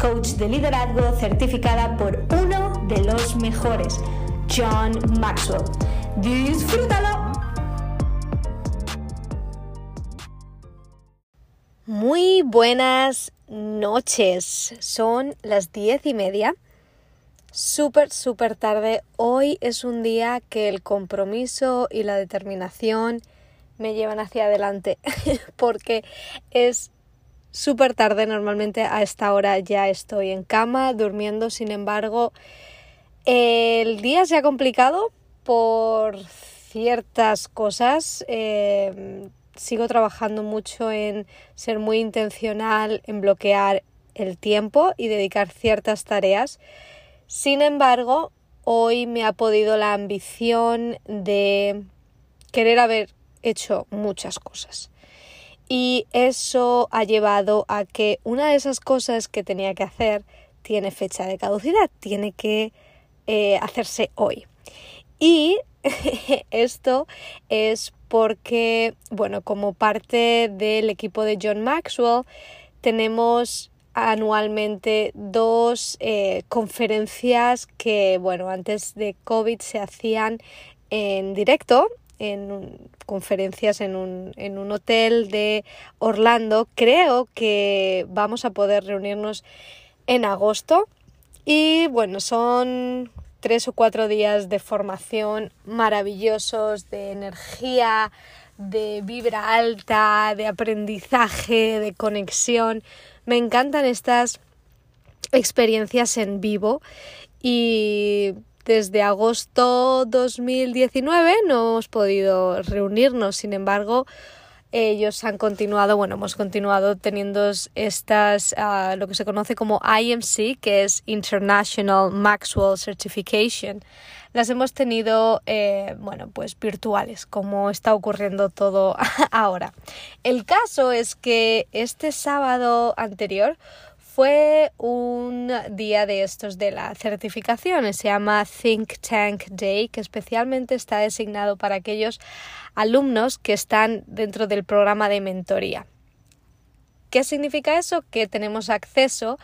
coach de liderazgo certificada por uno de los mejores, John Maxwell. ¡Disfrútalo! Muy buenas noches. Son las diez y media. Súper, súper tarde. Hoy es un día que el compromiso y la determinación me llevan hacia adelante porque es súper tarde, normalmente a esta hora ya estoy en cama, durmiendo, sin embargo, el día se ha complicado por ciertas cosas. Eh, sigo trabajando mucho en ser muy intencional, en bloquear el tiempo y dedicar ciertas tareas. Sin embargo, hoy me ha podido la ambición de querer haber hecho muchas cosas y eso ha llevado a que una de esas cosas que tenía que hacer tiene fecha de caducidad, tiene que eh, hacerse hoy. Y esto es porque, bueno, como parte del equipo de John Maxwell, tenemos anualmente dos eh, conferencias que, bueno, antes de COVID se hacían en directo en conferencias en un, en un hotel de Orlando. Creo que vamos a poder reunirnos en agosto. Y bueno, son tres o cuatro días de formación maravillosos, de energía, de vibra alta, de aprendizaje, de conexión. Me encantan estas experiencias en vivo y desde agosto 2019 no hemos podido reunirnos, sin embargo, ellos han continuado, bueno, hemos continuado teniendo estas, uh, lo que se conoce como IMC, que es International Maxwell Certification. Las hemos tenido, eh, bueno, pues virtuales, como está ocurriendo todo ahora. El caso es que este sábado anterior fue un día de estos de la certificación, se llama Think Tank Day, que especialmente está designado para aquellos alumnos que están dentro del programa de mentoría. ¿Qué significa eso? Que tenemos acceso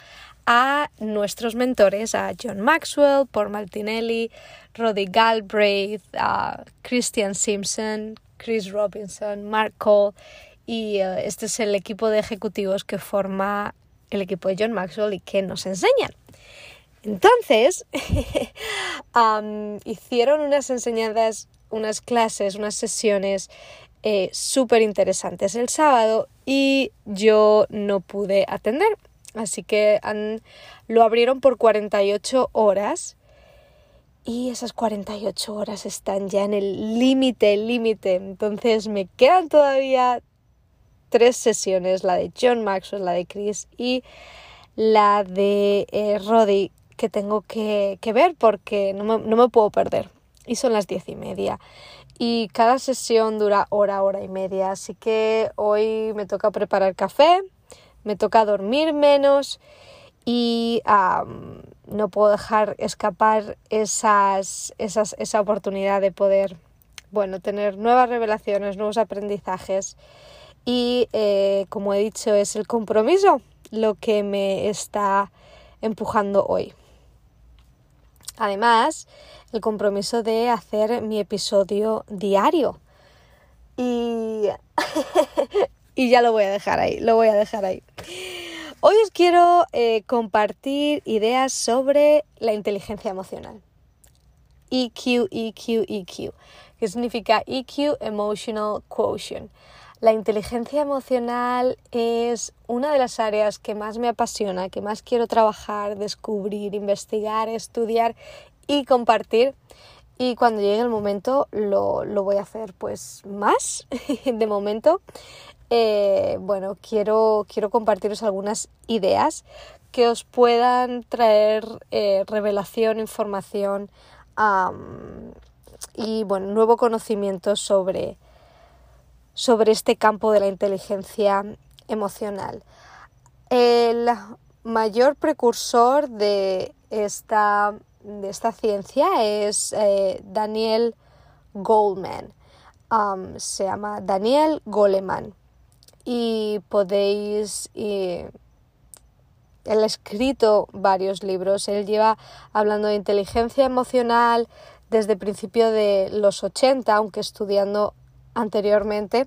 a nuestros mentores, a John Maxwell, Paul Martinelli, Roddy Galbraith, a Christian Simpson, Chris Robinson, Mark Cole y eh, este es el equipo de ejecutivos que forma el equipo de John Maxwell y que nos enseñan. Entonces, hicieron unas enseñanzas, unas clases, unas sesiones eh, súper interesantes el sábado y yo no pude atender. Así que lo abrieron por 48 horas y esas 48 horas están ya en el límite, límite. Entonces me quedan todavía tres sesiones, la de John Maxwell, la de Chris y la de eh, Roddy, que tengo que, ver porque no me, no me, puedo perder. Y son las diez y media. Y cada sesión dura hora, hora y media. Así que hoy me toca preparar café, me toca dormir menos y no puedo dejar escapar esa oportunidad de poder, bueno, tener nuevas revelaciones, nuevos aprendizajes y eh, como he dicho es el compromiso lo que me está empujando hoy. Además, el compromiso de hacer mi episodio diario. Y, y ya lo voy a dejar ahí, lo voy a dejar ahí. Hoy os quiero eh, compartir ideas sobre la inteligencia emocional. EQ, EQ, EQ, que significa EQ Emotional Quotient. La inteligencia emocional es una de las áreas que más me apasiona, que más quiero trabajar, descubrir, investigar, estudiar y compartir. Y cuando llegue el momento lo, lo voy a hacer pues más de momento. Eh, bueno, quiero, quiero compartiros algunas ideas que os puedan traer eh, revelación, información y bueno, nuevo conocimiento sobre, sobre este campo de la inteligencia emocional. El mayor precursor de esta, de esta ciencia es eh, Daniel Goleman. se llama Daniel Goleman y podéis... él ha escrito varios libros, él lleva hablando de inteligencia emocional desde el principio de los 80, aunque estudiando anteriormente.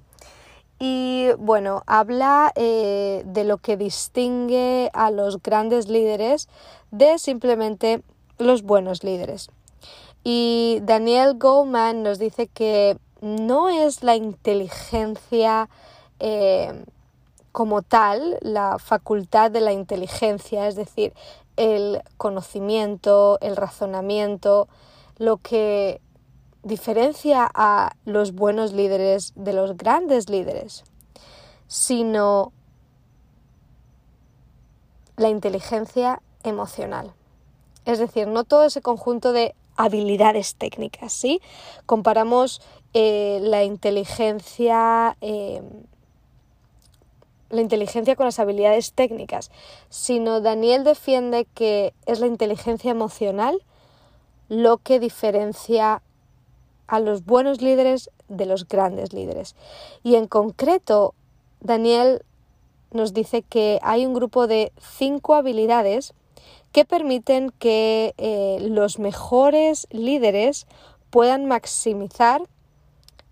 Y bueno, habla eh, de lo que distingue a los grandes líderes de simplemente los buenos líderes. Y Daniel Goldman nos dice que no es la inteligencia eh, como tal la facultad de la inteligencia, es decir, el conocimiento, el razonamiento, lo que diferencia a los buenos líderes de los grandes líderes, sino la inteligencia emocional. Es decir, no todo ese conjunto de habilidades técnicas, ¿sí? Comparamos eh, la inteligencia eh, la inteligencia con las habilidades técnicas, sino Daniel defiende que es la inteligencia emocional lo que diferencia a los buenos líderes de los grandes líderes. Y en concreto, Daniel nos dice que hay un grupo de cinco habilidades que permiten que eh, los mejores líderes puedan maximizar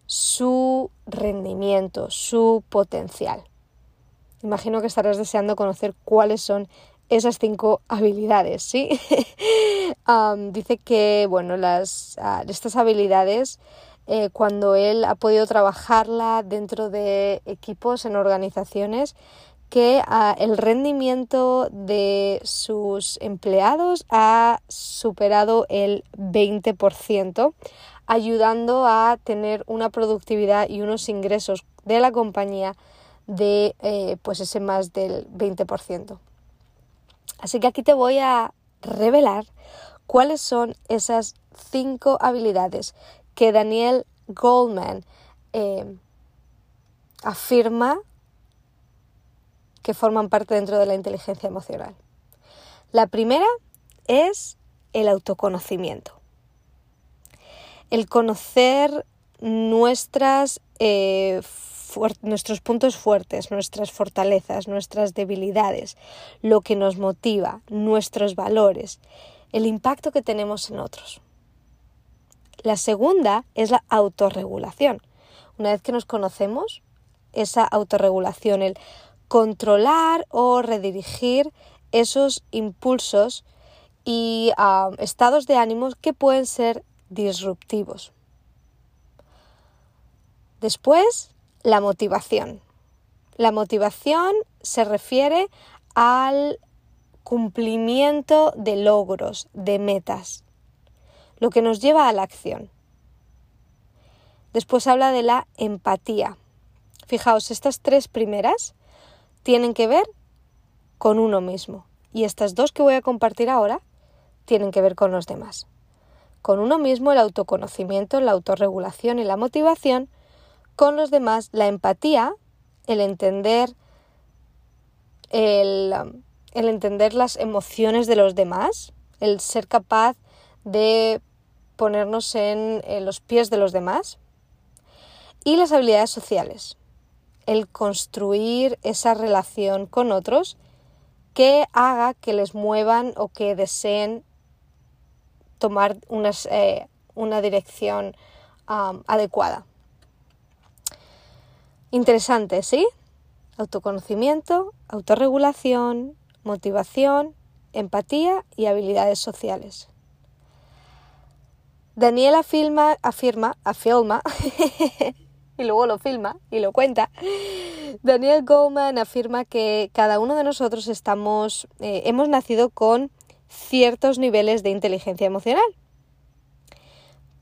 su rendimiento, su potencial. Imagino que estarás deseando conocer cuáles son esas cinco habilidades, ¿sí? dice que, bueno, las, ah, estas habilidades, eh, cuando él ha podido trabajarla dentro de equipos, en organizaciones, que ah, el rendimiento de sus empleados ha superado el 20%, ayudando a tener una productividad y unos ingresos de la compañía de eh, pues ese más del 20%. Así que aquí te voy a revelar cuáles son esas cinco habilidades que Daniel Goldman eh, afirma que forman parte dentro de la inteligencia emocional. La primera es el autoconocimiento. El conocer nuestras eh, nuestros puntos fuertes, nuestras fortalezas, nuestras debilidades, lo que nos motiva, nuestros valores, el impacto que tenemos en otros. La segunda es la autorregulación. Una vez que nos conocemos, esa autorregulación, el controlar o redirigir esos impulsos y ah, estados de ánimos que pueden ser disruptivos. Después, la motivación. La motivación se refiere al cumplimiento de logros, de metas, lo que nos lleva a la acción. Después habla de la empatía. Fijaos, estas tres primeras tienen que ver con uno mismo y estas dos que voy a compartir ahora tienen que ver con los demás. Con uno mismo el autoconocimiento, la autorregulación y la motivación con los demás, la empatía, el entender, el, entender las emociones de los demás, el ser capaz de ponernos en, los pies de los demás y las habilidades sociales, el construir esa relación con otros que haga que les muevan o que deseen tomar eh, una dirección adecuada. Interesante, ¿sí? autoconocimiento, autorregulación, motivación, empatía y habilidades sociales. Daniela afirma, afirma, afirma y luego lo filma y lo cuenta. Daniel Goleman afirma que cada uno de nosotros estamos, eh, hemos nacido con ciertos niveles de inteligencia emocional.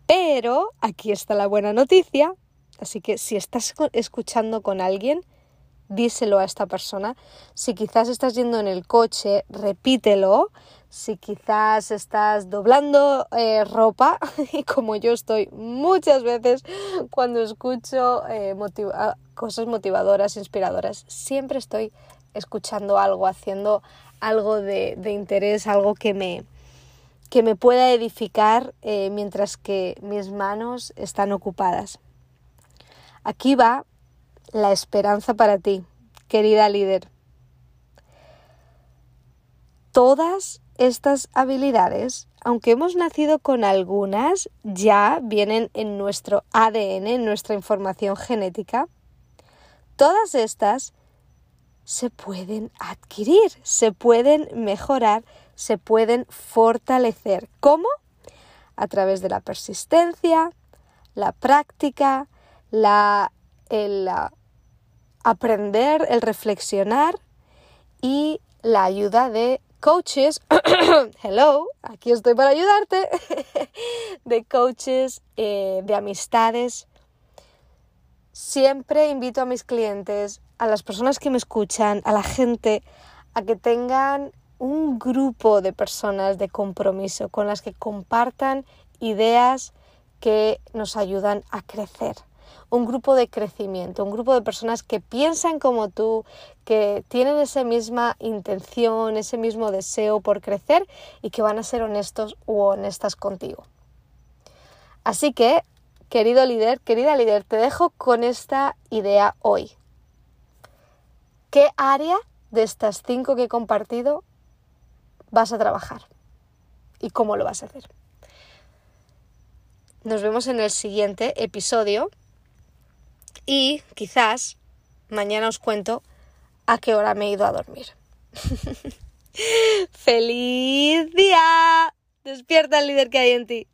Pero aquí está la buena noticia, así que si estás escuchando con alguien, díselo a esta persona. Si quizás estás yendo en el coche, repítelo si quizás estás doblando eh, ropa, y como yo estoy muchas veces cuando escucho eh, cosas motivadoras, inspiradoras, siempre estoy escuchando algo, haciendo algo de, interés, algo que me, que me pueda edificar eh, mientras que mis manos están ocupadas. Aquí va la esperanza para ti, querida líder. Todas estas habilidades, aunque hemos nacido con algunas, ya vienen en nuestro ADN, en nuestra información genética. Todas estas se pueden adquirir, se pueden mejorar, se pueden fortalecer. ¿Cómo? A través de la persistencia, la práctica, la, el aprender, el reflexionar y la ayuda de coaches, hello, aquí estoy para ayudarte, de coaches, eh, de amistades. Siempre invito a mis clientes, a las personas que me escuchan, a la gente, a que tengan un grupo de personas de compromiso con las que compartan ideas que nos ayudan a crecer un grupo de crecimiento, un grupo de personas que piensan como tú, que tienen esa misma intención, ese mismo deseo por crecer y que van a ser honestos u honestas contigo. Así que, querido líder, querida líder, te dejo con esta idea hoy. ¿Qué área de estas cinco que he compartido vas a trabajar? ¿Y cómo lo vas a hacer? Nos vemos en el siguiente episodio y quizás mañana os cuento a qué hora me he ido a dormir. ¡Feliz día! Despierta el líder que hay en ti.